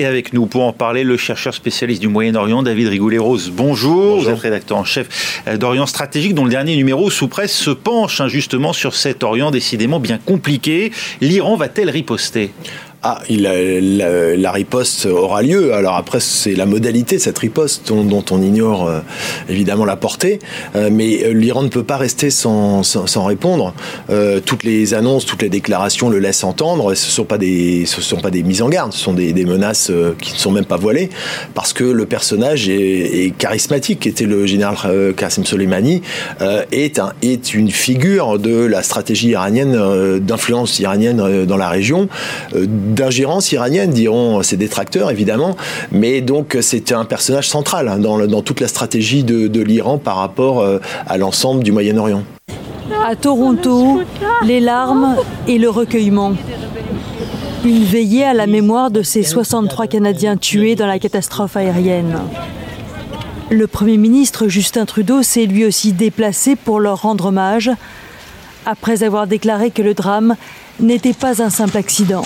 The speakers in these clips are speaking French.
Et avec nous pour en parler, le chercheur spécialiste du Moyen-Orient, David Rigoulet-Rose. Bonjour. Vous êtes rédacteur en chef d'Orient Stratégique, dont le dernier numéro sous presse se penche hein, justement sur cet Orient décidément bien compliqué. L'Iran va-t-elle riposter? Ah, il la, la, riposte aura lieu. Alors après, c'est la modalité cette riposte dont, on ignore euh, évidemment la portée. Euh, mais euh, l'Iran ne peut pas rester sans, sans, répondre. toutes les annonces, toutes les déclarations le laissent entendre. Ce ne sont pas des, ce sont pas des mises en garde, ce sont des, des menaces qui ne sont même pas voilées, parce que le personnage est, est charismatique, était le général Qasem Soleimani, est, un, est une figure de la stratégie iranienne, d'influence iranienne dans la région d'ingérence iranienne, diront ses détracteurs évidemment, mais donc c'était un personnage central hein, dans, dans, toute la stratégie de, l'Iran par rapport euh, à l'ensemble du Moyen-Orient. À Toronto, les larmes et le recueillement. Une veillée à la mémoire de ces 63 Canadiens tués dans la catastrophe aérienne. Le Premier ministre Justin Trudeau s'est lui aussi déplacé pour leur rendre hommage, après avoir déclaré que le drame n'était pas un simple accident.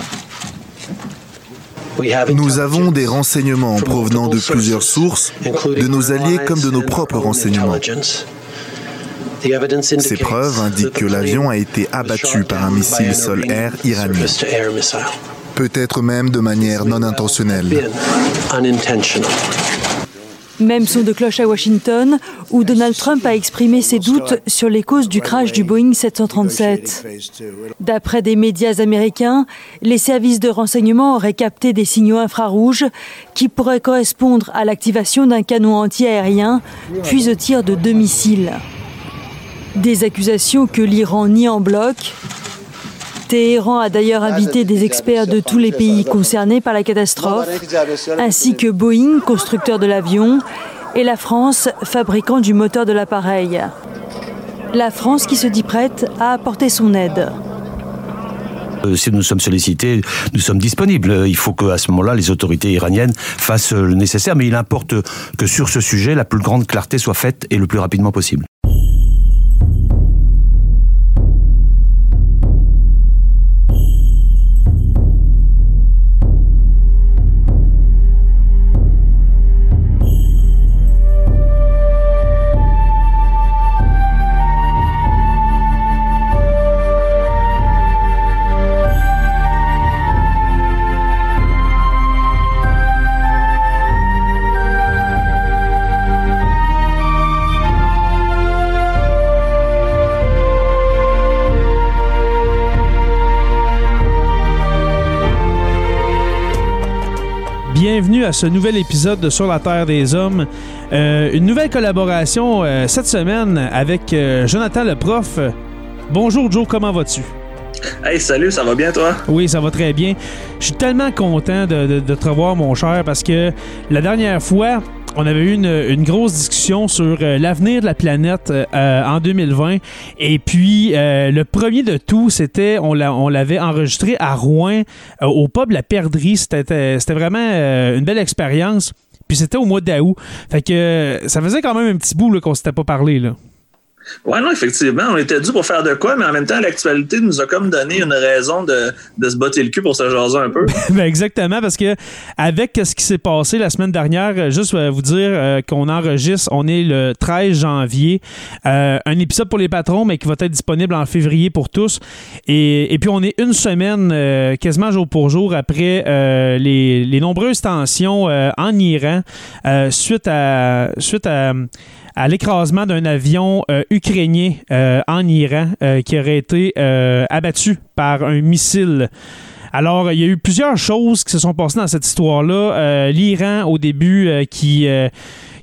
Nous avons des renseignements provenant de plusieurs sources, de nos alliés comme de nos propres renseignements. Ces preuves indiquent que l'avion a été abattu par un missile sol-air iranien, peut-être même de manière non intentionnelle. Même son de cloche à Washington, où Donald Trump a exprimé ses doutes sur les causes du crash du Boeing 737. D'après des médias américains, les services de renseignement auraient capté des signaux infrarouges qui pourraient correspondre à l'activation d'un canon anti-aérien, puis au tir de deux missiles. Des accusations que l'Iran nie en bloc Téhéran a d'ailleurs invité des experts de tous les pays concernés par la catastrophe, ainsi que Boeing, constructeur de l'avion, et la France, fabricant du moteur de l'appareil. La France qui se dit prête à apporter son aide. Euh, si nous sommes sollicités, nous sommes disponibles. Il faut qu'à ce moment-là, les autorités iraniennes fassent le nécessaire, mais il importe que sur ce sujet, la plus grande clarté soit faite et le plus rapidement possible. À ce nouvel épisode de Sur la Terre des Hommes. Euh, une nouvelle collaboration euh, cette semaine avec euh, Jonathan le prof. Bonjour Joe, comment vas-tu? Hey, salut, ça va bien toi? Oui, ça va très bien. Je suis tellement content de, de, te revoir, mon cher, parce que la dernière fois, on avait eu une, grosse discussion sur euh, l'avenir de la planète euh, en 2020. Et puis, euh, le premier de tout, c'était, on l'avait enregistré à Rouen, au pub La Perdrie. C'était vraiment une belle expérience. Puis c'était au mois d'août. Fait que ça faisait quand même un petit bout qu'on s'était pas parlé. Là. Oui, non, effectivement, on était dû pour faire de quoi, mais en même temps, l'actualité nous a comme donné une raison de, se botter le cul pour se jaser un peu. ben exactement, parce que avec ce qui s'est passé la semaine dernière, euh, juste euh, vous dire euh, qu'on enregistre, on est le 13 janvier, un épisode pour les patrons, mais qui va être disponible en février pour tous. Et, puis, on est une semaine, quasiment jour pour jour, après les, les, nombreuses tensions en Iran, suite à... Suite à à l'écrasement d'un avion euh, ukrainien euh, en Iran euh, qui aurait été abattu par un missile. Alors, il y a eu plusieurs choses qui se sont passées dans cette histoire-là. L'Iran, au début, qui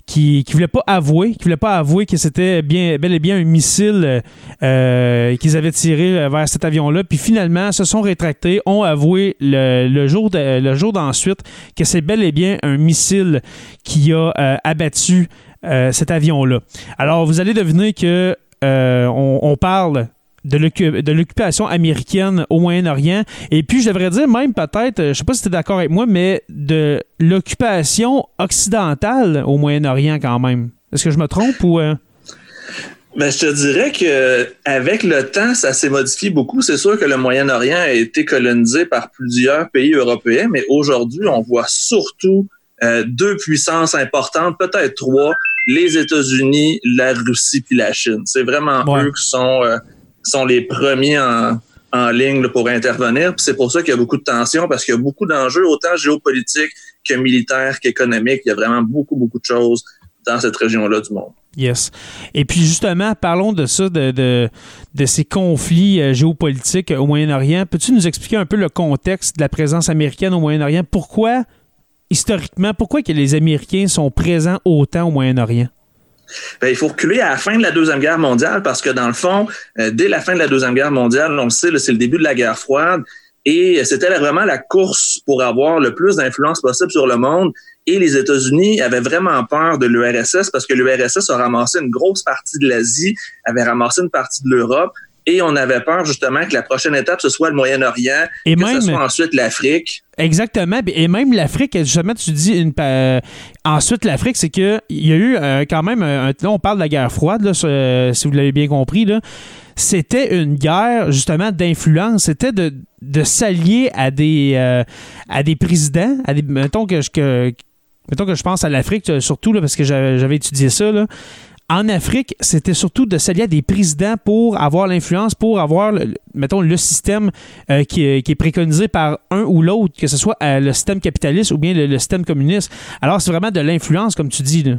qui ne voulait pas avouer, qui voulait pas avouer que c'était bien, bel et bien un missile qu'ils avaient tiré vers cet avion-là. Puis finalement, se sont rétractés, ont avoué le, jour le jour d'ensuite que c'est bel et bien un missile qui a abattu euh, cet avion-là. Alors, vous allez deviner euh, on, parle de l'occupation américaine au Moyen-Orient. Et puis, je devrais dire même peut-être, je ne sais pas si tu es d'accord avec moi, mais de l'occupation occidentale au Moyen-Orient quand même. Est-ce que je me trompe ou... Euh? Ben, je te dirais que avec le temps, ça s'est modifié beaucoup. C'est sûr que le Moyen-Orient a été colonisé par plusieurs pays européens, mais aujourd'hui, on voit surtout deux puissances importantes, peut-être trois, les États-Unis, la Russie puis la Chine. C'est vraiment eux qui sont, euh, sont les premiers en, en ligne pour intervenir. c'est pour ça qu'il y a beaucoup de tensions parce qu'il y a beaucoup d'enjeux, autant géopolitiques que militaires qu'économiques. Il y a vraiment beaucoup, beaucoup de choses dans cette région-là du monde. Yes. Et puis justement, parlons de ça, de, de, de ces conflits euh, géopolitiques au Moyen-Orient. Peux-tu nous expliquer un peu le contexte de la présence américaine au Moyen-Orient? Pourquoi historiquement, pourquoi que les Américains sont présents autant au Moyen-Orient? Ben, il faut reculer à la fin de la Deuxième Guerre mondiale parce que, dans le fond, euh, dès la fin de la Deuxième Guerre mondiale, on le sait, c'est le début de la guerre froide et c'était vraiment la course pour avoir le plus d'influence possible sur le monde. Et les États-Unis avaient vraiment peur de l'URSS parce que l'URSS a ramassé une grosse partie de l'Asie, avait ramassé une partie de l'Europe et on avait peur justement que la prochaine étape ce soit le Moyen-Orient, et que ce soit ensuite l'Afrique. Exactement, et même l'Afrique, justement, tu dis une, ensuite l'Afrique, c'est que il y a eu euh, quand même, là on parle de la guerre froide, là, si vous l'avez bien compris, là. C'était une guerre justement d'influence, c'était de, s'allier à des euh, à des présidents, à des mettons que je que, mettons que je pense à l'Afrique surtout là, parce que j'avais étudié ça là en Afrique, c'était surtout de s'allier à des présidents pour avoir l'influence, pour avoir, mettons, le système euh, qui, est, préconisé par un ou l'autre, que ce soit euh, le système capitaliste ou bien le, système communiste. Alors, c'est vraiment de l'influence, comme tu dis. Là.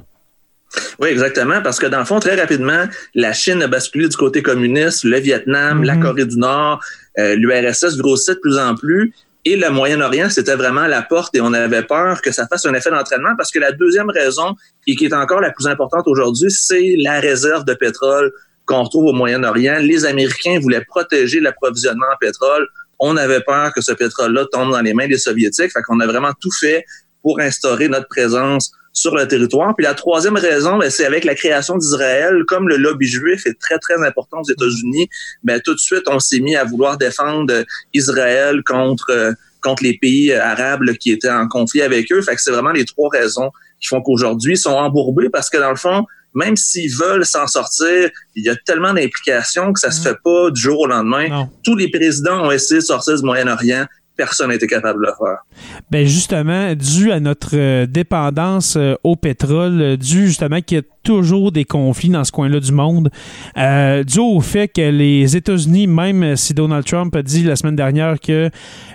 Oui, exactement, parce que dans le fond, très rapidement, la Chine a basculé du côté communiste, le Vietnam, la mhm. Corée du Nord, euh, l'URSS grossit de plus en plus. Et le Moyen-Orient, c'était vraiment la porte et on avait peur que ça fasse un effet d'entraînement parce que la deuxième raison, et qui est encore la plus importante aujourd'hui, c'est la réserve de pétrole qu'on retrouve au Moyen-Orient. Les Américains voulaient protéger l'approvisionnement en pétrole. On avait peur que ce pétrole-là tombe dans les mains des Soviétiques. Fait qu'on a vraiment tout fait pour instaurer notre présence sur le territoire. Puis la troisième raison, ben, c'est avec la création d'Israël, comme le lobby juif est très, très important aux États-Unis, ben, tout de suite, on s'est mis à vouloir défendre Israël contre, euh, contre les pays arabes qui étaient en conflit avec eux. Fait que c'est vraiment les trois raisons qui font qu'aujourd'hui, ils sont embourbés parce que dans le fond, même s'ils veulent s'en sortir, il y a tellement d'implications que ça se mm. fait pas du jour au lendemain. Tous les présidents ont essayé de sortir du Moyen-Orient personne n'était capable de le faire. Ben justement, dû à notre euh, dépendance euh, au pétrole, euh, dû justement qu'il y a toujours des conflits dans ce coin-là du monde, dû au fait que les États-Unis, même si Donald Trump a dit la semaine dernière que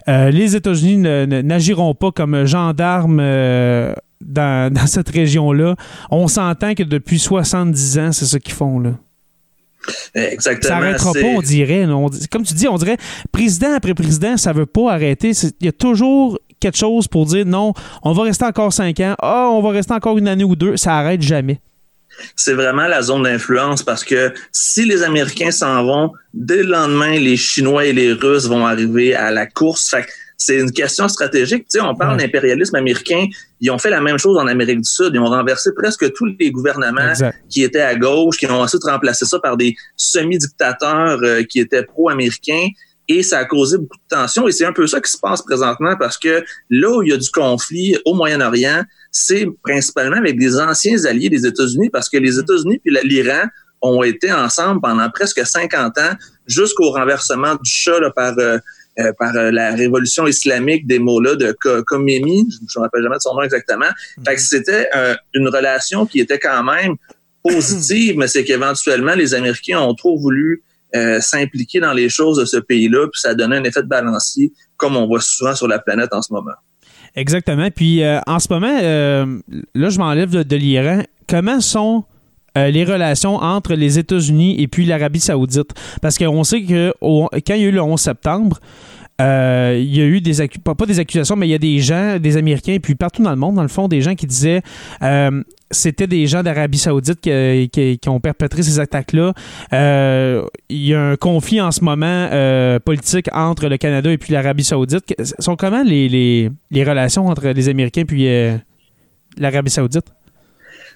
les États-Unis n'agiront pas comme gendarmes dans, dans, cette région-là, on s'entend que depuis 70 ans, c'est ce qu'ils font là. Exactement. Ça n'arrêtera pas, on dirait. comme tu dis, on dirait président après président, ça ne veut pas arrêter. Il y a toujours quelque chose pour dire non, on va rester encore cinq ans, oh, on va rester encore une année ou deux. Ça arrête jamais. C'est vraiment la zone d'influence parce que si les Américains s'en vont, dès le lendemain, les Chinois et les Russes vont arriver à la course. Fait c'est une question stratégique. Tu sais, on parle d'impérialisme américain. Ils ont fait la même chose en Amérique du Sud. Ils ont renversé presque tous les gouvernements qui étaient à gauche, qui ont ensuite remplacé ça par des semi-dictateurs euh, qui étaient pro-américains. Et ça a causé beaucoup de tensions. Et c'est un peu ça qui se passe présentement parce que là où il y a du conflit au Moyen-Orient, c'est principalement avec des anciens alliés des États-Unis parce que les États-Unis puis l'Iran ont été ensemble pendant presque 50 ans jusqu'au renversement du Shah par euh, par euh, la révolution islamique des mots-là de Khomeini, je ne me rappelle jamais de son nom exactement. Fait que c'était euh, une relation qui était quand même positive, mais c'est qu'éventuellement, les Américains ont trop voulu s'impliquer dans les choses de ce pays-là, puis ça donné un effet de balancier, comme on voit souvent sur la planète en ce moment. Exactement. Puis en ce moment, là, je m'enlève de, l'Iran. Comment sont les relations entre les États-Unis et puis l'Arabie saoudite. Parce qu'on sait que quand il y a eu le 11 septembre, euh, il y a eu des pas, pas, des accusations, mais il y a des gens, des Américains, et puis partout dans le monde, dans le fond, des gens qui disaient euh, c'était des gens d'Arabie Saoudite qui, ont perpétré ces attaques-là. Euh, il y a un conflit en ce moment politique entre le Canada et puis l'Arabie Saoudite. Sont comment les, les, les, relations entre les Américains et puis l'Arabie Saoudite?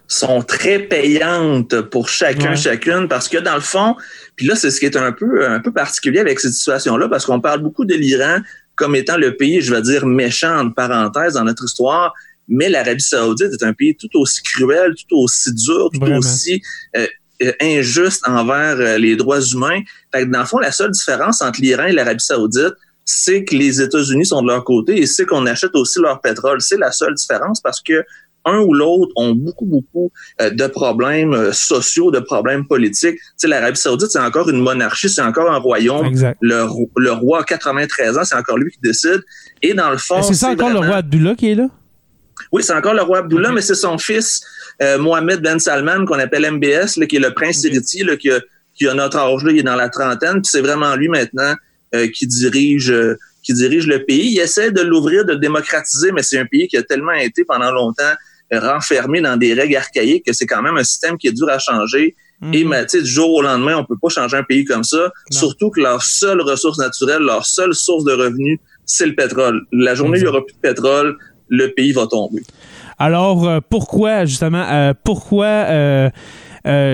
Sont très payantes pour chacun, chacune, parce que dans le fond, puis là, c'est ce qui est un peu, un peu particulier avec cette situation-là, parce qu'on parle beaucoup de l'Iran comme étant le pays, je vais dire, méchant, entre parenthèses, dans notre histoire, mais l'Arabie saoudite est un pays tout aussi cruel, tout aussi dur, tout aussi euh, euh, injuste envers euh, les droits humains. Fait que dans le fond, la seule différence entre l'Iran et l'Arabie saoudite, c'est que les États-Unis sont de leur côté et c'est qu'on achète aussi leur pétrole. C'est la seule différence parce que un ou l'autre ont beaucoup, beaucoup euh, de problèmes euh, sociaux, de problèmes politiques. Tu sais, l'Arabie saoudite, c'est encore une monarchie, c'est encore un royaume. Le, le, roi a 93 ans, c'est encore lui qui décide. Et dans le fond... C'est ça encore le roi Abdullah qui est là? Oui, c'est encore le roi Abdullah, mais c'est son fils, euh, Mohamed Ben Salman, qu'on appelle MBS, là, qui est le prince héritier, là, qui, a, qui a notre âge, là, il est dans la trentaine, puis c'est vraiment lui maintenant qui dirige qui dirige le pays. Il essaie de l'ouvrir, de le démocratiser, mais c'est un pays qui a tellement été pendant longtemps renfermé dans des règles archaïques que c'est quand même un système qui est dur à changer. Mhm. Et mais, du jour au lendemain, on peut pas changer un pays comme ça. Surtout que leur seule ressource naturelle, leur seule source de revenus, c'est le pétrole. La journée où il y aura plus de pétrole, le pays va tomber. Alors, euh, pourquoi, justement, euh, pourquoi euh,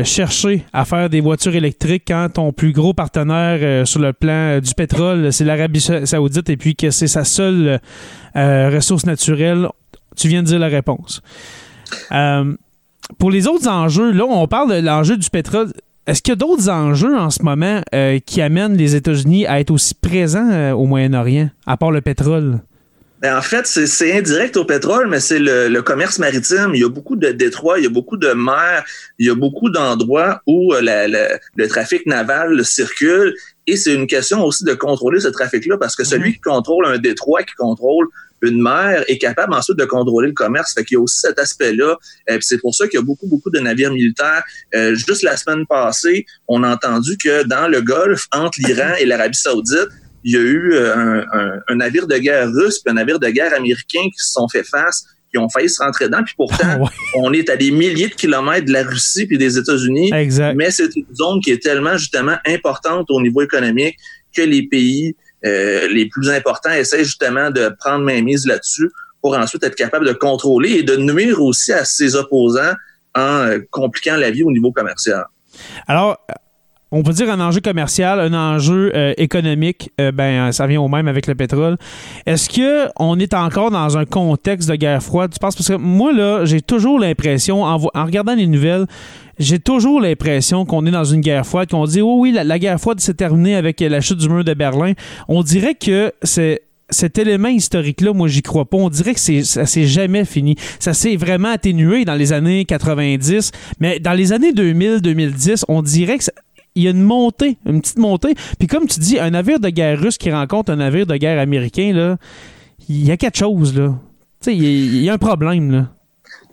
chercher à faire des voitures électriques quand ton plus gros partenaire sur le plan du pétrole, c'est l'Arabie saoudite et puis que c'est sa seule ressource naturelle? Tu viens de dire la réponse. Euh, pour les autres enjeux, là, on parle de l'enjeu du pétrole. Est-ce qu'il y a d'autres enjeux en ce moment euh, qui amènent les États-Unis à être aussi présents euh, au Moyen-Orient, à part le pétrole? Ben, en fait, c'est indirect au pétrole, mais c'est le, commerce maritime. Il y a beaucoup de détroits, il y a beaucoup de mers, il y a beaucoup d'endroits où le trafic naval circule. Et c'est une question aussi de contrôler ce trafic-là, parce que celui mhm. qui contrôle un détroit, qui contrôle une mer est capable ensuite de contrôler le commerce. Fait qu'il y a aussi cet aspect-là. Euh, c'est pour ça qu'il y a beaucoup, beaucoup de navires militaires. Euh, juste la semaine passée, on a entendu que dans le Golfe, entre l'Iran et l'Arabie saoudite, il y a eu euh, un, navire de guerre russe et un navire de guerre américain qui se sont fait face qui ont failli se rentrer dedans. Puis pourtant, ah on est à des milliers de kilomètres de la Russie puis des États-Unis. Mais c'est une zone qui est tellement justement importante au niveau économique que les pays euh, les plus importants essaient justement de prendre main mise là-dessus pour ensuite être capable de contrôler et de nuire aussi à ses opposants en euh, compliquant la vie au niveau commercial. Alors, on peut dire un enjeu commercial, un enjeu euh, économique, ben ça vient au même avec le pétrole. Est-ce que on est encore dans un contexte de guerre froide Tu penses? Parce que moi là, j'ai toujours l'impression en, regardant les nouvelles, j'ai toujours l'impression qu'on est dans une guerre froide, qu'on dit, oh oui, la, guerre froide s'est terminée avec la chute du mur de Berlin. On dirait que c'est cet élément historique-là, moi, j'y crois pas. On dirait que ça s'est jamais fini. Ça s'est vraiment atténué dans les années 90, mais dans les années 2000-2010, on dirait que il y a une montée, une petite montée. Puis comme tu dis, un navire de guerre russe qui rencontre un navire de guerre américain, là, il y a quelque chose, là. Tu sais, il y, a un problème, là.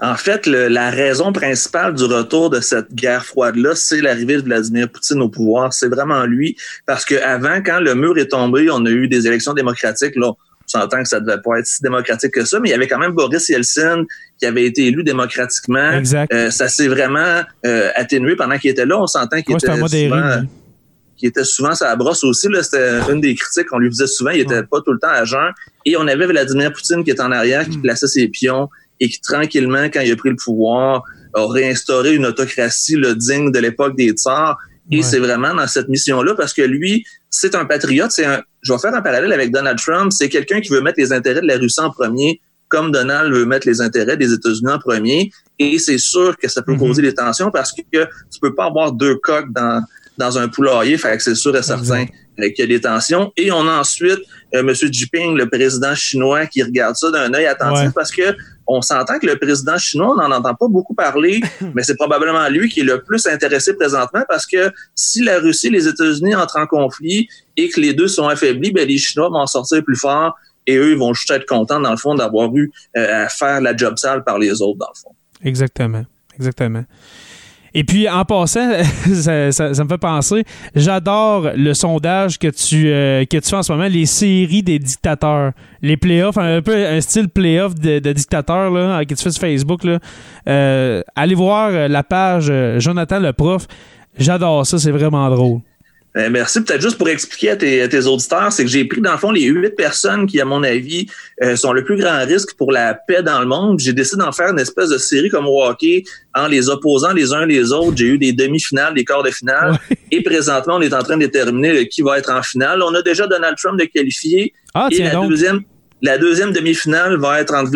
En fait, la raison principale du retour de cette guerre froide-là, c'est l'arrivée de Vladimir Poutine au pouvoir. C'est vraiment lui. Parce qu'avant, quand le mur est tombé, on a eu des élections démocratiques. Là, s'entend que ça devait pas être si démocratique que ça, mais il y avait quand même Boris Yeltsin qui avait été élu démocratiquement. Exact. Euh, ça s'est vraiment euh, atténué pendant qu'il était là. On s'entend qu'il était, souvent, qui était souvent sa brosse aussi. C'était une des critiques qu'on lui faisait souvent. Il était pas tout le temps à jeun. Et on avait Vladimir Poutine qui est en arrière, qui hmm. plaçait ses pions et qui tranquillement, quand il a pris le pouvoir, a réinstauré une autocratie le digne de l'époque des tsars. Et c'est vraiment dans cette mission-là parce que lui, c'est un patriote. C'est un, je vais faire un parallèle avec Donald Trump. C'est quelqu'un qui veut mettre les intérêts de la Russie en premier, comme Donald veut mettre les intérêts des États-Unis en premier. Et c'est sûr que ça peut causer mhm. des tensions parce que tu peux pas avoir deux coques dans, dans un poulailler. Fait que c'est sûr et certain qu'il y a des tensions. Et on a ensuite euh, M. Jinping, le président chinois, qui regarde ça d'un œil attentif parce que on s'entend que le président chinois, on n'en entend pas beaucoup parler, mais c'est probablement lui qui est le plus intéressé présentement parce que si la Russie et les États-Unis entrent en conflit et que les deux sont affaiblis, ben les Chinois vont en sortir plus fort et eux, ils vont juste être contents, dans le fond, d'avoir eu euh, à faire la job sale par les autres, dans le fond. Exactement. Exactement. Et puis, en passant, ça, me fait penser, j'adore le sondage que tu, euh, que tu fais en ce moment, les séries des dictateurs, les playoffs, un peu un style playoff de, de dictateurs là, que tu fais sur Facebook. Là. Euh, allez voir la page Jonathan le prof. J'adore ça, c'est vraiment drôle. Euh, merci. Peut-être juste pour expliquer à tes, auditeurs, c'est que j'ai pris dans le fond les huit personnes qui, à mon avis, euh, sont le plus grand risque pour la paix dans le monde. J'ai décidé d'en faire une espèce de série comme au hockey en les opposant les uns les autres. J'ai eu des demi-finales, des quarts de finale. Et présentement, on est en train de déterminer qui va être en finale. On a déjà Donald Trump de qualifié. Ah, et la deuxième, la deuxième demi-finale va être entre,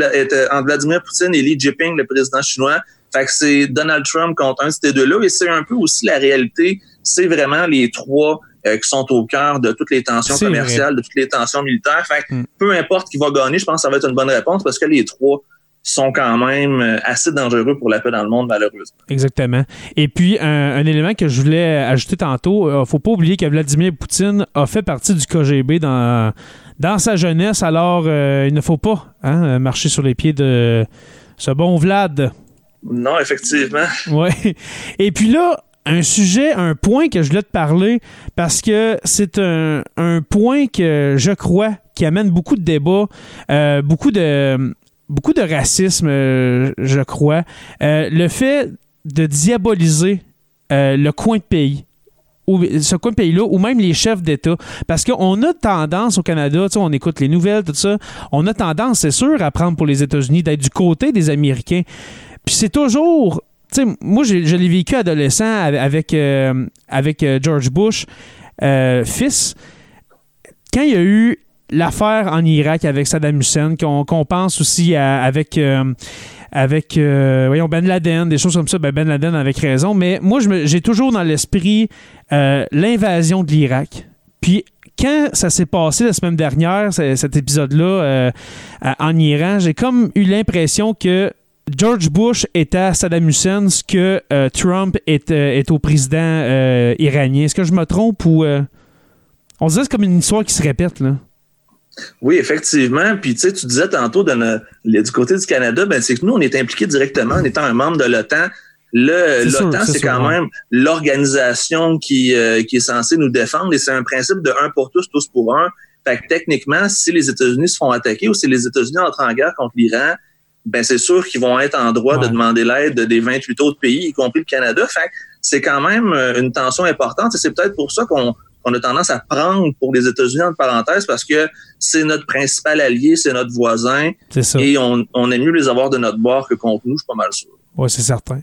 Vladimir Poutine et Xi Jinping, le président chinois. Fait que c'est Donald Trump contre un de ces deux-là. Et c'est un peu aussi la réalité c'est vraiment les trois euh, qui sont au cœur de toutes les tensions commerciales, de toutes les tensions militaires. Fait mm. peu importe qui va gagner, je pense que ça va être une bonne réponse parce que les trois sont quand même euh, assez dangereux pour la paix dans le monde, malheureusement. Exactement. Et puis, un, élément que je voulais ajouter tantôt, ne euh, faut pas oublier que Vladimir Poutine a fait partie du KGB dans, dans sa jeunesse, alors il ne faut pas hein, marcher sur les pieds de ce bon Vlad. Non, effectivement. Oui. Et puis là, un sujet, un point que je voulais te parler parce que c'est un, point que je crois qui amène beaucoup de débats, euh, beaucoup de beaucoup de racisme, euh, je crois. Euh, le fait de diaboliser le coin de pays ou ce coin de pays-là, ou même les chefs d'État. Parce qu'on a tendance au Canada, on écoute les nouvelles, tout ça, on a tendance, c'est sûr, à prendre pour les États-Unis, d'être du côté des Américains. Puis c'est toujours moi, je, l'ai vécu adolescent avec, euh, avec euh, George Bush, euh, fils. Quand il y a eu l'affaire en Irak avec Saddam Hussein, qu'on pense aussi avec, avec Ben Laden, des choses comme ça, ben, ben Laden avec raison, mais moi, j'ai toujours dans l'esprit l'invasion de l'Irak. Puis quand ça s'est passé la semaine dernière, cet épisode-là en Iran, j'ai comme eu l'impression que George Bush était à Saddam Hussein ce que euh, Trump est, euh, est, au président euh, iranien. Est-ce que je me trompe ou. On dirait que c'est comme une histoire qui se répète, là. Oui, effectivement. Puis tu sais, tu disais tantôt du côté du Canada, ben, c'est que nous, on est impliqués directement en étant un membre de l'OTAN. L'OTAN, c'est quand même l'organisation qui, qui est censée nous défendre et c'est un principe de un pour tous, tous pour un. Fait que techniquement, si les États-Unis se font attaquer ou si les États-Unis entrent en guerre contre l'Iran, ben c'est sûr qu'ils vont être en droit de demander l'aide des 28 autres pays, y compris le Canada. Fait c'est quand même euh, une tension importante et c'est peut-être pour ça qu'on a tendance à prendre pour les États-Unis en parenthèse parce que c'est notre principal allié, c'est notre voisin. Ça. Et on, on aime mieux les avoir de notre bord que contre nous, je suis pas mal sûr. Oui, c'est certain.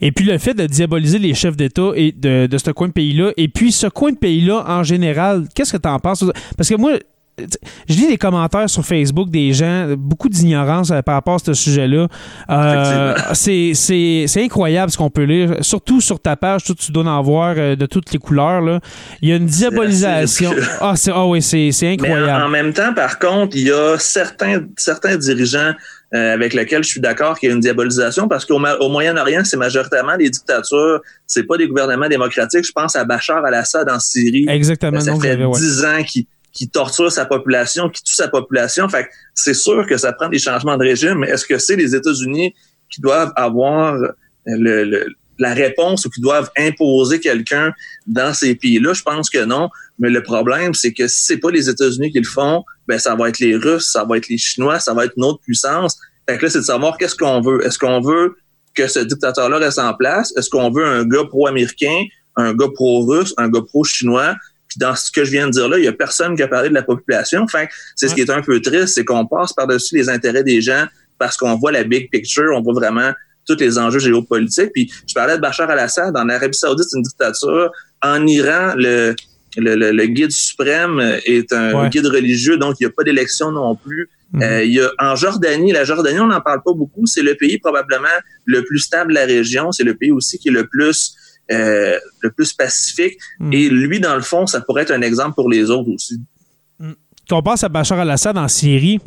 Et puis le fait de diaboliser les chefs d'État et de, de ce coin de pays-là, et puis ce coin de pays-là en général, qu'est-ce que tu en penses? Parce que moi, je lis les commentaires sur Facebook des gens, beaucoup d'ignorance euh, par rapport à ce sujet-là. Euh, c'est incroyable ce qu'on peut lire, surtout sur ta page, tout, tu dois en voir euh, de toutes les couleurs. Là. Il y a une diabolisation. Ah, ah oui, c'est incroyable. en, même temps, par contre, il y a certains, certains dirigeants avec lesquels je suis d'accord qu'il y a une diabolisation parce qu'au au Moyen-Orient, c'est majoritairement des dictatures, c'est pas des gouvernements démocratiques. Je pense à Bachar al-Assad en Syrie. Exactement. Ça fait dix ans qu'il qui torture sa population, qui tue sa population. Fait c'est sûr que ça prend des changements de régime, mais est-ce que c'est les États-Unis qui doivent avoir le, la réponse ou qui doivent imposer quelqu'un dans ces pays-là? Je pense que non. Mais le problème, c'est que si c'est pas les États-Unis qui le font, ben ça va être les Russes, ça va être les Chinois, ça va être une autre puissance. Fait que là, c'est de savoir qu'est-ce qu'on veut. Est-ce qu'on veut que ce dictateur-là reste en place? Est-ce qu'on veut un gars pro-américain, un gars pro-russe, un gars pro-chinois? Dans ce que je viens de dire là, il y a personne qui a parlé de la population. Enfin, c'est ce qui est un peu triste, c'est qu'on passe par-dessus les intérêts des gens parce qu'on voit la big picture, on voit vraiment tous les enjeux géopolitiques. Puis je parlais de Bachar al-Assad, en Arabie Saoudite, c'est une dictature. En Iran, le, le, le, guide suprême est un guide religieux, donc il n'y a pas d'élection non plus. Mhm. Euh, il y a en Jordanie, la Jordanie, on n'en parle pas beaucoup. C'est le pays probablement le plus stable de la région. C'est le pays aussi qui est le plus euh, le plus pacifique. Mhm. Et lui, dans le fond, ça pourrait être un exemple pour les autres aussi. Quand on pense à Bachar al-Assad en Syrie,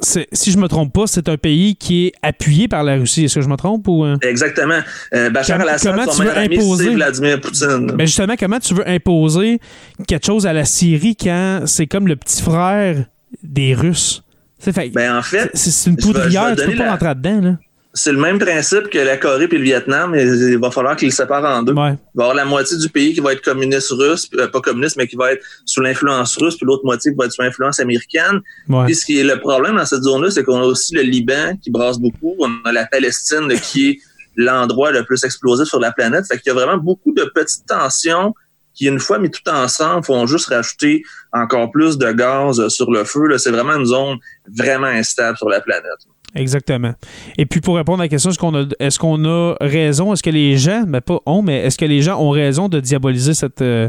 si je me trompe pas, c'est un pays qui est appuyé par la Russie. Est-ce que je me trompe ou euh? Exactement. Euh, Bachar al-Assad, son meilleur ami, c'est Vladimir Poutine. Mais justement, comment tu veux imposer quelque chose à la Syrie quand c'est comme le petit frère des Russes? Fait, ben en fait, c'est une poudrière, tu peux pas rentrer dedans là c'est le même principe que la Corée et le Vietnam. il va falloir qu'ils le séparent en deux. Il va y avoir la moitié du pays qui va être communiste russe, euh, pas communiste, mais qui va être sous l'influence russe, puis l'autre moitié qui va être sous l'influence américaine. Puis ce qui est le problème dans cette zone-là, c'est qu'on a aussi le Liban qui brasse beaucoup. On a la Palestine qui est l'endroit le plus explosif sur la planète. Fait qu'il y a vraiment beaucoup de petites tensions qui, une fois mis tout ensemble, font juste rajouter encore plus de gaz sur le feu. C'est vraiment une zone vraiment instable sur la planète. Exactement. Et puis pour répondre à la question, est-ce qu'on a, est-ce qu'on a raison, est-ce que les gens, mais ben, pas ont, mais est-ce que les gens ont raison de diaboliser cette, euh,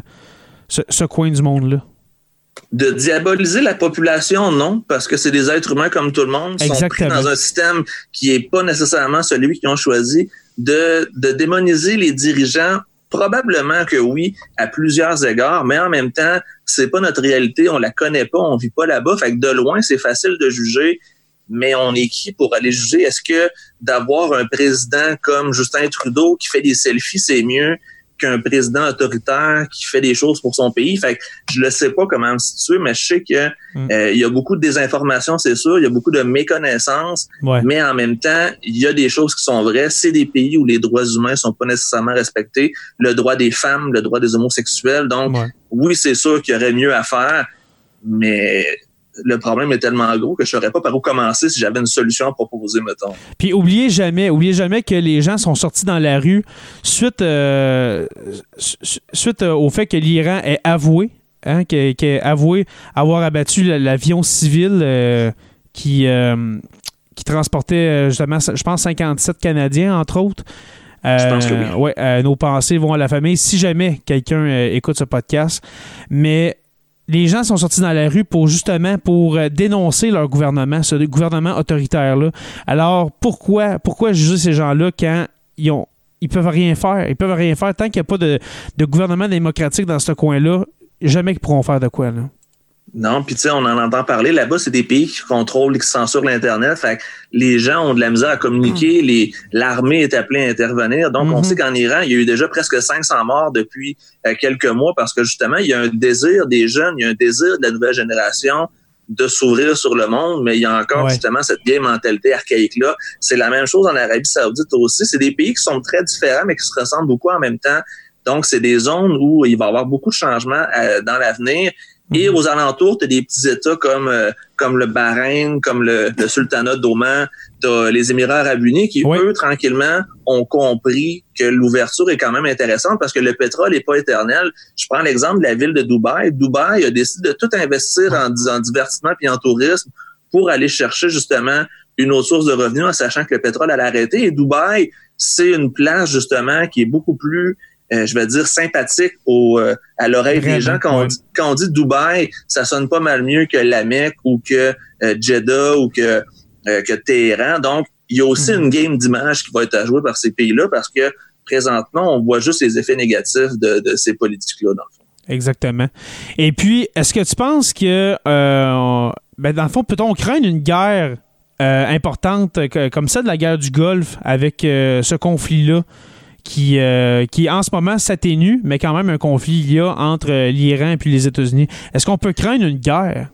ce, coin du monde-là? De diaboliser la population, non, parce que c'est des êtres humains comme tout le monde, qui sont pris dans un système qui n'est pas nécessairement celui qu'ils ont choisi. De, de démoniser les dirigeants, probablement que oui, à plusieurs égards, mais en même temps, c'est pas notre réalité, on la connaît pas, on vit pas là-bas, fait que de loin, c'est facile de juger mais on est qui pour aller juger? Est-ce que d'avoir un président comme Justin Trudeau qui fait des selfies, c'est mieux qu'un président autoritaire qui fait des choses pour son pays? Fait que je ne sais pas comment me situer, mais je sais que mm. euh, il y a beaucoup de désinformation, c'est sûr, il y a beaucoup de méconnaissance, mais en même temps, il y a des choses qui sont vraies. C'est des pays où les droits humains sont pas nécessairement respectés, le droit des femmes, le droit des homosexuels. Donc, oui, c'est sûr qu'il y aurait mieux à faire, mais le problème est tellement gros que je ne saurais pas par où commencer si j'avais une solution à proposer, mettons. Puis oubliez jamais, oubliez jamais que les gens sont sortis dans la rue suite, euh, suite euh, au fait que l'Iran ait avoué, hein, avoué avoir abattu l'avion civil euh, qui, qui transportait justement, je pense, 57 Canadiens, entre autres. je pense que oui. Ouais, nos pensées vont à la famille si jamais quelqu'un écoute ce podcast. Mais les gens sont sortis dans la rue pour justement pour euh, dénoncer leur gouvernement, ce gouvernement autoritaire-là. Alors pourquoi, pourquoi juger ces gens-là quand ils ils peuvent rien faire? Ils peuvent rien faire tant qu'il n'y a pas de, gouvernement démocratique dans ce coin-là. Jamais qu'ils pourront faire de quoi. Là. Non, puis tu sais, on en entend parler. Là-bas, c'est des pays qui contrôlent, qui censurent l'Internet. Fait que les gens ont de la misère à communiquer. Hmm. Les, l'armée est appelée à intervenir. Donc, on hmm. sait qu'en Iran, il y a eu déjà presque 500 morts depuis euh, quelques mois parce que justement, il y a un désir des jeunes, il y a un désir de la nouvelle génération de s'ouvrir sur le monde, mais il y a encore justement cette vieille mentalité archaïque-là. C'est la même chose en Arabie Saoudite aussi. C'est des pays qui sont très différents, mais qui se ressemblent beaucoup en même temps. Donc, c'est des zones où il va y avoir beaucoup de changements euh, dans l'avenir. Et mhm. aux alentours, tu as des petits États comme, euh, comme le Bahreïn, comme le, Sultanat d'Oman, tu les Émirats arabes unis qui, eux, tranquillement, ont compris que l'ouverture est quand même intéressante parce que le pétrole n'est pas éternel. Je prends l'exemple de la ville de Dubaï. Dubaï a décidé de tout investir en, en divertissement puis en tourisme pour aller chercher justement une autre source de revenus en sachant que le pétrole allait arrêter. Et Dubaï, c'est une place justement qui est beaucoup plus euh, je vais dire, sympathique au, euh, à l'oreille des gens. Quand, on dit, quand, on dit, Dubaï, ça sonne pas mal mieux que la Mecque ou que euh, Jeddah ou que, que Téhéran. Donc, il y a aussi mhm. une game d'image qui va être à jouer par ces pays-là parce que présentement, on voit juste les effets négatifs de, de ces politiques-là, dans le fond. Exactement. Et puis, est-ce que tu penses que, ben dans le fond, peut-on craindre une guerre importante comme ça de la guerre du Golfe avec ce conflit-là? Qui, euh, qui en ce moment s'atténue, mais quand même un conflit il y a entre euh, l'Iran et puis les États-Unis. Est-ce qu'on peut craindre une guerre?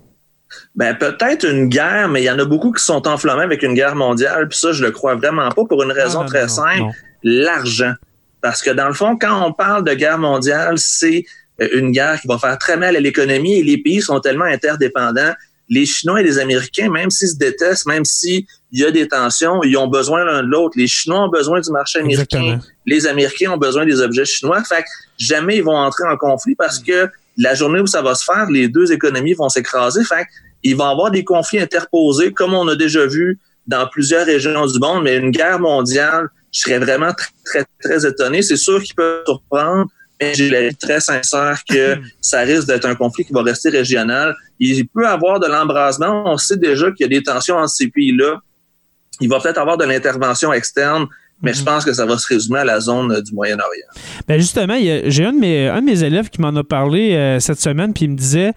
Ben, peut-être une guerre, mais il y en a beaucoup qui sont enflammés avec une guerre mondiale, puis ça, je le crois vraiment pas pour une raison très simple, l'argent. Parce que dans le fond, quand on parle de guerre mondiale, c'est euh, une guerre qui va faire très mal à l'économie et les pays sont tellement interdépendants les Chinois et les Américains, même s'ils se détestent, même s'il y a des tensions, ils ont besoin l'un de l'autre. Les Chinois ont besoin du marché américain. Les Américains ont besoin des objets chinois. Fait que jamais ils vont entrer en conflit parce que la journée où ça va se faire, les deux économies vont s'écraser. Fait il va y avoir des conflits interposés, comme on a déjà vu dans plusieurs régions du monde, mais une guerre mondiale, je serais vraiment très, très, très étonné. C'est sûr qu'ils peuvent surprendre mais j'ai l'avis très sincère que ça risque d'être un conflit qui va rester régional. Il peut y avoir de l'embrasement. On sait déjà qu'il y a des tensions entre ces pays-là. Il va peut-être avoir de l'intervention externe, mais je mhm. pense que ça va se résumer à la zone du Moyen-Orient. Ben justement, j'ai un, de mes, un de mes élèves qui m'en a parlé euh, cette semaine, puis il me disait,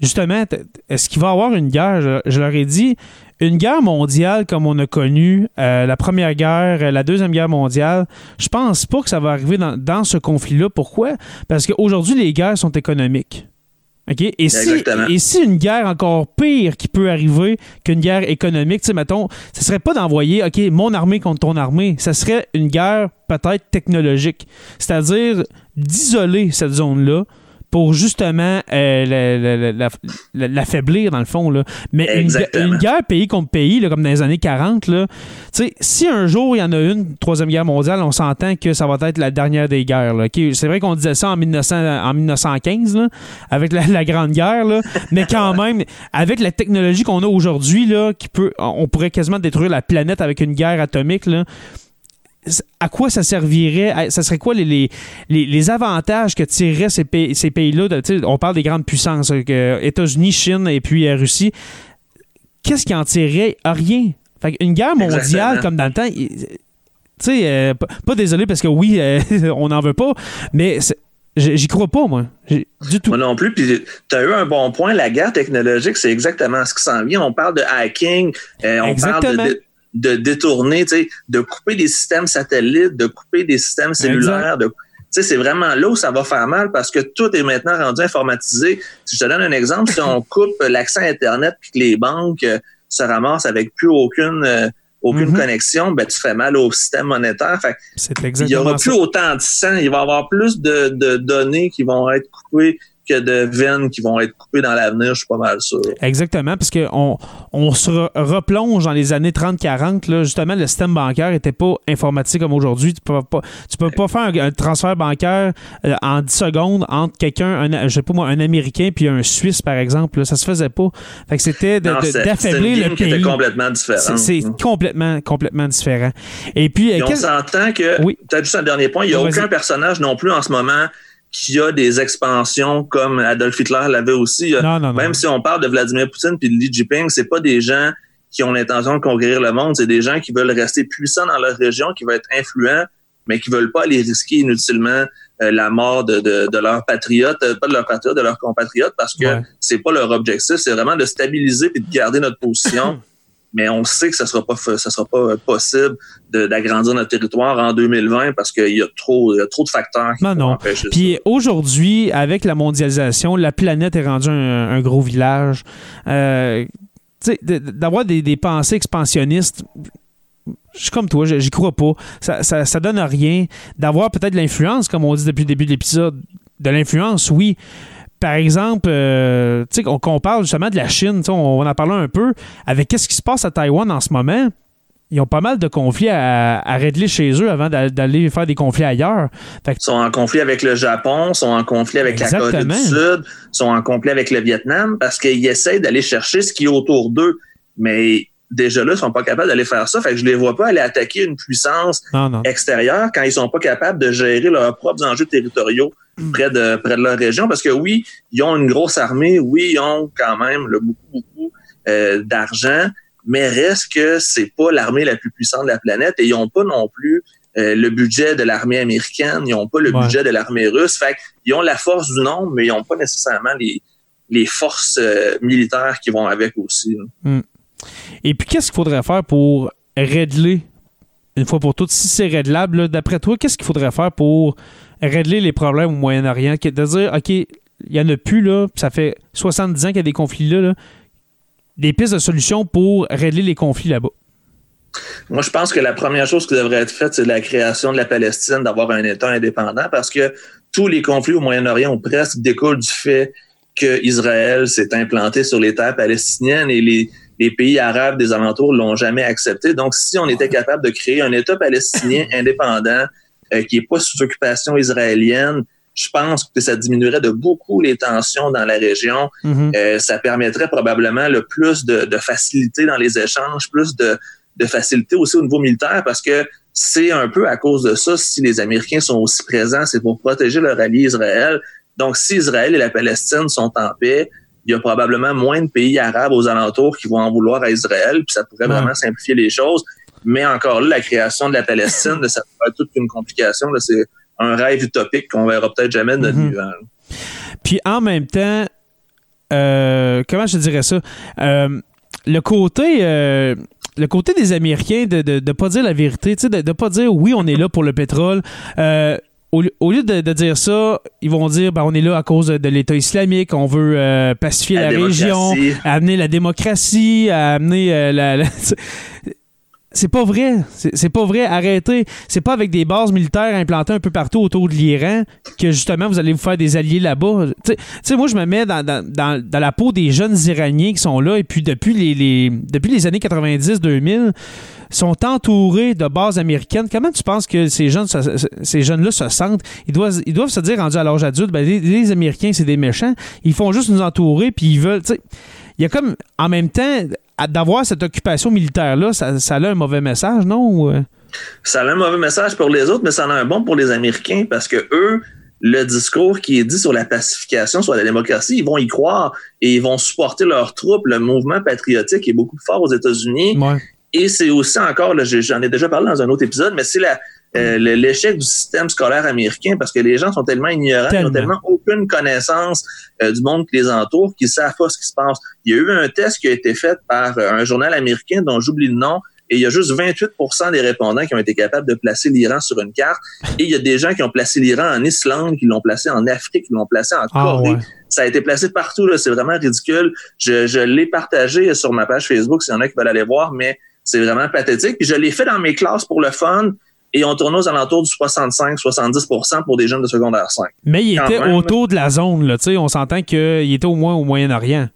justement, est-ce qu'il va y avoir une guerre? je leur ai dit, une guerre mondiale comme on a connu euh, la première guerre, euh, la deuxième guerre mondiale, je pense pas que ça va arriver dans, ce conflit-là. Pourquoi? Parce qu'aujourd'hui, les guerres sont économiques. Et si, et si une guerre encore pire qui peut arriver qu'une guerre économique, tu sais, mettons, ce serait pas d'envoyer, OK, mon armée contre ton armée, ça serait une guerre peut-être technologique. C'est-à-dire d'isoler cette zone-là, pour justement euh, l'affaiblir, dans le fond. Là. Mais une, guerre pays contre pays, comme dans les années 40, là, si un jour il y en a une, Troisième Guerre mondiale, on s'entend que ça va être la dernière des guerres. C'est vrai qu'on disait ça en, 1900, en 1915, avec la, Grande Guerre, mais quand même, avec la technologie qu'on a aujourd'hui, qui peut, on pourrait quasiment détruire la planète avec une guerre atomique. Là, à quoi ça servirait? Ça serait quoi les, les, avantages que tireraient ces, pays, ces pays-là? on parle des grandes puissances, États-Unis, Chine et puis euh, Russie. Qu'est-ce qui en tirerait? Rien. une guerre mondiale comme dans le temps, tu sais, euh, pas désolé parce que oui, euh, on n'en veut pas, mais j'y crois pas, moi. Du tout. Moi non plus. Puis tu as eu un bon point. La guerre technologique, c'est exactement ce qui s'en vient. On parle de hacking, on parle de de détourner, de couper des systèmes satellites, de couper des systèmes cellulaires, de c'est vraiment là où ça va faire mal parce que tout est maintenant rendu informatisé. Si je te donne un exemple, si on coupe l'accès à Internet puis que les banques euh, se ramassent avec plus aucune euh, aucune mm-hmm. connexion, ben tu fais mal au système monétaire. il y aura plus autant de sang, il va y avoir plus de, de données qui vont être coupées que de veines qui vont être coupées dans l'avenir, je suis pas mal sûr. Exactement, parce qu'on on se replonge dans les années 30-40. Justement, le système bancaire n'était pas informatique comme aujourd'hui. Tu peux pas, tu peux pas faire un, transfert bancaire euh, en 10 secondes entre quelqu'un, je sais pas moi, un Américain puis un Suisse, par exemple. Ça se faisait pas. Fait que c'était d'affaiblir le pays. C'était complètement différent. C'est mm. complètement, complètement différent. Et puis... on s'entend que, oui. peut-être juste un dernier point, il n'y a aucun personnage non plus en ce moment qui a des expansions comme Adolf Hitler l'avait aussi. Même si on parle de Vladimir Poutine puis de Xi Jinping, c'est pas des gens qui ont l'intention de conquérir le monde, c'est des gens qui veulent rester puissants dans leur région, qui veulent être influents, mais qui veulent pas aller risquer inutilement euh, la mort de, de, de leurs patriotes, euh, pas de leurs patriotes, de leurs compatriotes, parce que c'est pas leur objectif, c'est vraiment de stabiliser et de garder notre position mais on sait que ça sera pas ça sera pas possible d'agrandir notre territoire en 2020 parce qu'il y a trop trop de facteurs qui non, non. Puis aujourd'hui, avec la mondialisation, la planète est rendue un, gros village. Euh, d'avoir des, pensées expansionnistes, je suis comme toi, j'y crois pas. Ça, ça, ça donne rien. D'avoir peut-être de l'influence, comme on dit depuis le début de l'épisode, de l'influence, oui par exemple, euh, qu'on parle justement de la Chine, on, en parle un peu, avec qu'est-ce qui se passe à Taïwan en ce moment, ils ont pas mal de conflits à, régler chez eux avant d'aller faire des conflits ailleurs. ils sont en conflit avec le Japon, sont en conflit avec la Corée du Sud, sont en conflit avec le Vietnam parce qu'ils essaient d'aller chercher ce qui est autour d'eux. Mais déjà là, ils sont pas capables d'aller faire ça. Fait que je les vois pas aller attaquer une puissance extérieure quand ils sont pas capables de gérer leurs propres enjeux territoriaux près de, près de leur région. Parce que oui, ils ont une grosse armée, oui, ils ont quand même le, beaucoup, beaucoup euh, d'argent, mais reste que c'est pas l'armée la plus puissante de la planète et ils ont pas non plus euh, le budget de l'armée américaine, ils ont pas le budget de l'armée russe. Fait qu'ils ont la force du nombre, mais ils ont pas nécessairement les, les forces euh, militaires qui vont avec aussi. Hmm. Et puis, qu'est-ce qu'il faudrait faire pour régler, une fois pour toutes, si c'est réglable, d'après toi, qu'est-ce qu'il faudrait faire pour régler les problèmes au Moyen-Orient? De dire, OK, il n'y en a plus, là, ça fait 70 ans qu'il y a des conflits là, des pistes de solutions pour régler les conflits là-bas. Moi, je pense que la première chose qui devrait être faite, c'est la création de la Palestine, d'avoir un État indépendant, parce que tous les conflits au Moyen-Orient ont presque découlent du fait que Israël s'est implanté sur les terres palestiniennes et les, les pays arabes des alentours l'ont jamais accepté. Donc, si on était capable de créer un État palestinien indépendant euh, qui est pas sous occupation israélienne, je pense que ça diminuerait de beaucoup les tensions dans la région. Mm-hmm. euh, ça permettrait probablement le plus de, de, facilité dans les échanges, plus de, de facilité aussi au niveau militaire parce que c'est un peu à cause de ça, si les Américains sont aussi présents, c'est pour protéger leur allié Israël. Donc, si Israël et la Palestine sont en paix, il y a probablement moins de pays arabes aux alentours qui vont en vouloir à Israël, puis ça pourrait vraiment simplifier les choses. Mais encore là, la création de la Palestine, ça pourrait être toute une complication. C'est un rêve utopique qu'on verra peut-être jamais de notre mm Puis en même temps, euh, comment je dirais ça? Euh, le côté euh, le côté des Américains de ne pas dire la vérité, de ne pas dire oui, on est là pour le pétrole. Euh, au, lieu de, dire ça, ils vont dire ben, on est là à cause de, l'État islamique, on veut euh, pacifier la, région, amener la démocratie, amener la c'est pas vrai. C'est pas vrai. Arrêtez. C'est pas avec des bases militaires implantées un peu partout autour de l'Iran que justement vous allez vous faire des alliés là-bas. Tu sais, moi, je me mets dans, la peau des jeunes Iraniens qui sont là et puis depuis les, depuis les années 90-2000 sont entourés de bases américaines. Comment tu penses que ces jeunes ces jeunes-là se sentent? Ils doivent, ils doivent se dire, rendus à l'âge adulte, ben, les, Américains, c'est des méchants. Ils font juste nous entourer, puis ils veulent. Il y a comme, en même temps, d'avoir cette occupation militaire-là, ça, ça, a un mauvais message, non? Euh? Ça a un mauvais message pour les autres, mais ça en a un bon pour les Américains parce que eux, le discours qui est dit sur la pacification, sur la démocratie, ils vont y croire et ils vont supporter leurs troupes. Le mouvement patriotique est beaucoup plus fort aux États-Unis. Et c'est aussi encore, j'en ai déjà parlé dans un autre épisode, mais c'est la, euh, l'échec du système scolaire américain parce que les gens sont tellement ignorants, ils n'ont tellement aucune connaissance euh, du monde qui les entoure qu'ils savent pas ce qui se passe. Il y a eu un test qui a été fait par euh, un journal américain dont j'oublie le nom et il y a juste 28% des répondants qui ont été capables de placer l'Iran sur une carte. Et il y a des gens qui ont placé l'Iran en Islande, qui l'ont placé en Afrique, qui l'ont placé en ah, Corée. Ça a été placé partout. C'est vraiment ridicule. Je, je l'ai partagé sur ma page Facebook s'il y en a qui veulent aller voir, mais c'est vraiment pathétique. Puis je l'ai fait dans mes classes pour le fun et on tournait aux alentours du 65-70% pour des jeunes de secondaire 5. Mais il était autour de la zone, là, on s'entend qu'il était au moins au Moyen-Orient.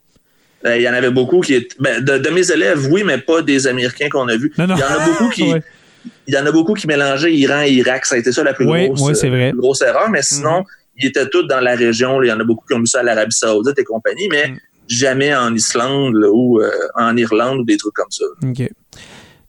Ben, il y en avait beaucoup qui étaient. Ben, de, mes élèves, oui, mais pas des Américains qu'on a vus. Il y en a beaucoup qui. Il y en a beaucoup qui mélangeaient Iran et Irak. Ça a été ça la plus, grosse, grosse, erreur. Mais sinon, mhm. ils étaient tous dans la région. Il y en a beaucoup qui ont vu ça à l'Arabie Saoudite et compagnie, mais mhm. Jamais en Islande ou euh, en Irlande ou des trucs comme ça. OK.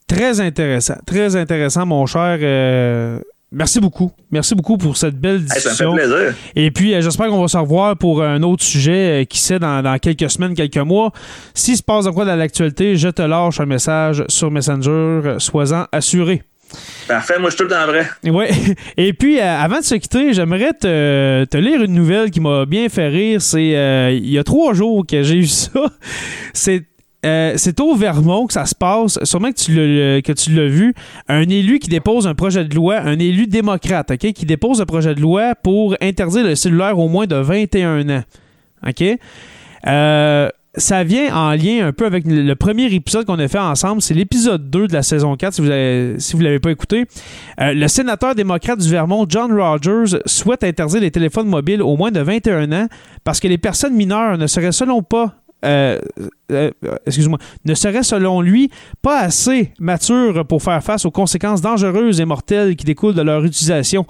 Très intéressant. Très intéressant, mon cher. Euh, merci beaucoup. Merci beaucoup pour cette belle discussion. ça me fait plaisir. Et puis, euh, j'espère qu'on va se revoir pour un autre sujet, euh, qui sait, dans, quelques semaines, quelques mois. S'il se passe de quoi dans l'actualité, je te lâche un message sur Messenger. Sois-en assuré. Parfait, moi je suis tout le temps vrai. Oui. Et puis, avant de se quitter, j'aimerais te, te, lire une nouvelle qui m'a bien fait rire. C'est il y a trois jours que j'ai eu ça. C'est euh, c'est au Vermont que ça se passe. Sûrement que tu l'as, que tu l'as vu. Un élu qui dépose un projet de loi, un élu démocrate, OK, qui dépose un projet de loi pour interdire le cellulaire au moins de 21 ans. OK? Euh, ça vient en lien un peu avec le premier épisode qu'on a fait ensemble. C'est l'épisode 2 de la saison 4, si vous ne l'avez pas écouté. Euh, le sénateur démocrate du Vermont, John Rogers, souhaite interdire les téléphones mobiles au moins de 21 ans parce que les personnes mineures ne seraient selon pas euh, euh, ne selon lui pas assez mature pour faire face aux conséquences dangereuses et mortelles qui découlent de leur utilisation.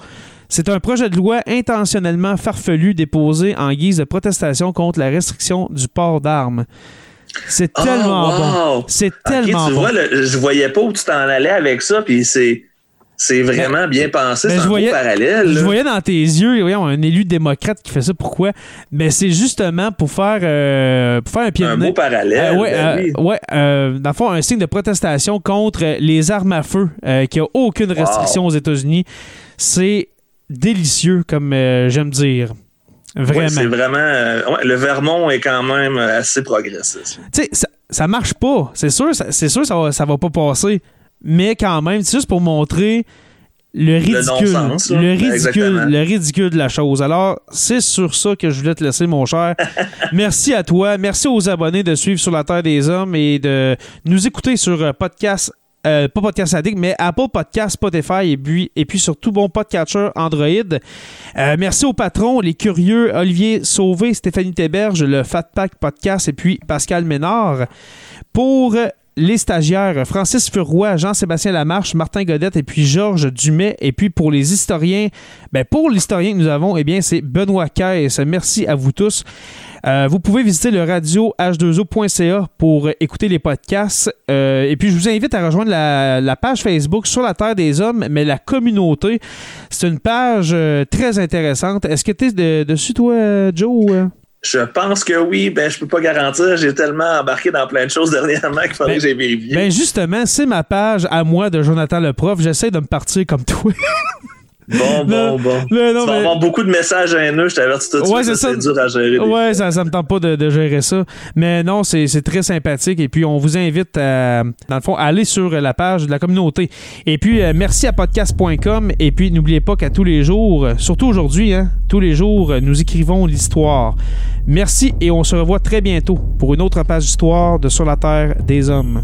C'est un projet de loi intentionnellement farfelu déposé en guise de protestation contre la restriction du port d'armes. C'est ah, tellement bon. C'est tellement tu bon. Vois, je voyais pas où tu t'en allais avec ça, puis c'est c'est vraiment bien pensé, c'est un voyais, parallèle. Je voyais dans tes yeux, voyons, un élu démocrate qui fait ça. Pourquoi? Mais c'est justement pour faire, euh, pour faire un pied Un beau parallèle. Euh, ben euh, ouais, dans le fond, un signe de protestation contre les armes à feu, qui a aucune restriction aux États-Unis. C'est délicieux, comme j'aime dire. Vraiment. c'est vraiment. le Vermont est quand même assez progressiste. Tu sais, ça, ça marche pas. C'est sûr, c'est sûr, ça va, ça va pas passer mais quand même, c'est juste pour montrer le ridicule, le, ridicule, le ridicule de la chose. Alors, c'est sur ça que je voulais te laisser, mon cher. merci à toi. Merci aux abonnés de suivre sur la Terre des Hommes et de nous écouter sur euh, podcast. Euh, pas Podcast Addict, mais Apple Podcast, Spotify et puis, et puis sur tout bon podcatcher Android. Euh, merci aux patrons, les curieux, Olivier Sauvé, Stéphanie Théberge, le Fat Pack Podcast et puis Pascal Ménard. Pour les stagiaires Francis Furoy, Jean-Sébastien Lamarche, Martin Godette et puis Georges Dumais. Et puis pour les historiens, ben pour l'historien que nous avons, eh bien c'est Benoît Caisse. Merci à vous tous. Euh, vous pouvez visiter le radio h2o.ca pour écouter les podcasts. Euh, et puis, je vous invite à rejoindre la, page Facebook sur la Terre des Hommes, mais la communauté. C'est une page très intéressante. Est-ce que tu es dessus, toi, Joe? Je pense que oui, ben je peux pas garantir. J'ai tellement embarqué dans plein de choses dernièrement qu'il faudrait ben, que j'ai vérifié. Ben justement, c'est ma page à moi de Jonathan le prof. J'essaie de me partir comme toi. Bon, bon, bon. tu vas avoir beaucoup de messages haineux, je t'avertis tout de suite. c'est ça. dur à gérer. Ouais, ça, ça me tente pas de, gérer ça. Mais non, c'est très sympathique. Et puis, on vous invite, à, dans le fond, à aller sur la page de la communauté. Et puis, euh, merci à podcast.com. Et puis, n'oubliez pas qu'à tous les jours, surtout aujourd'hui, hein, tous les jours, nous écrivons l'histoire. Merci et on se revoit très bientôt pour une autre page d'histoire de Sur la Terre des Hommes.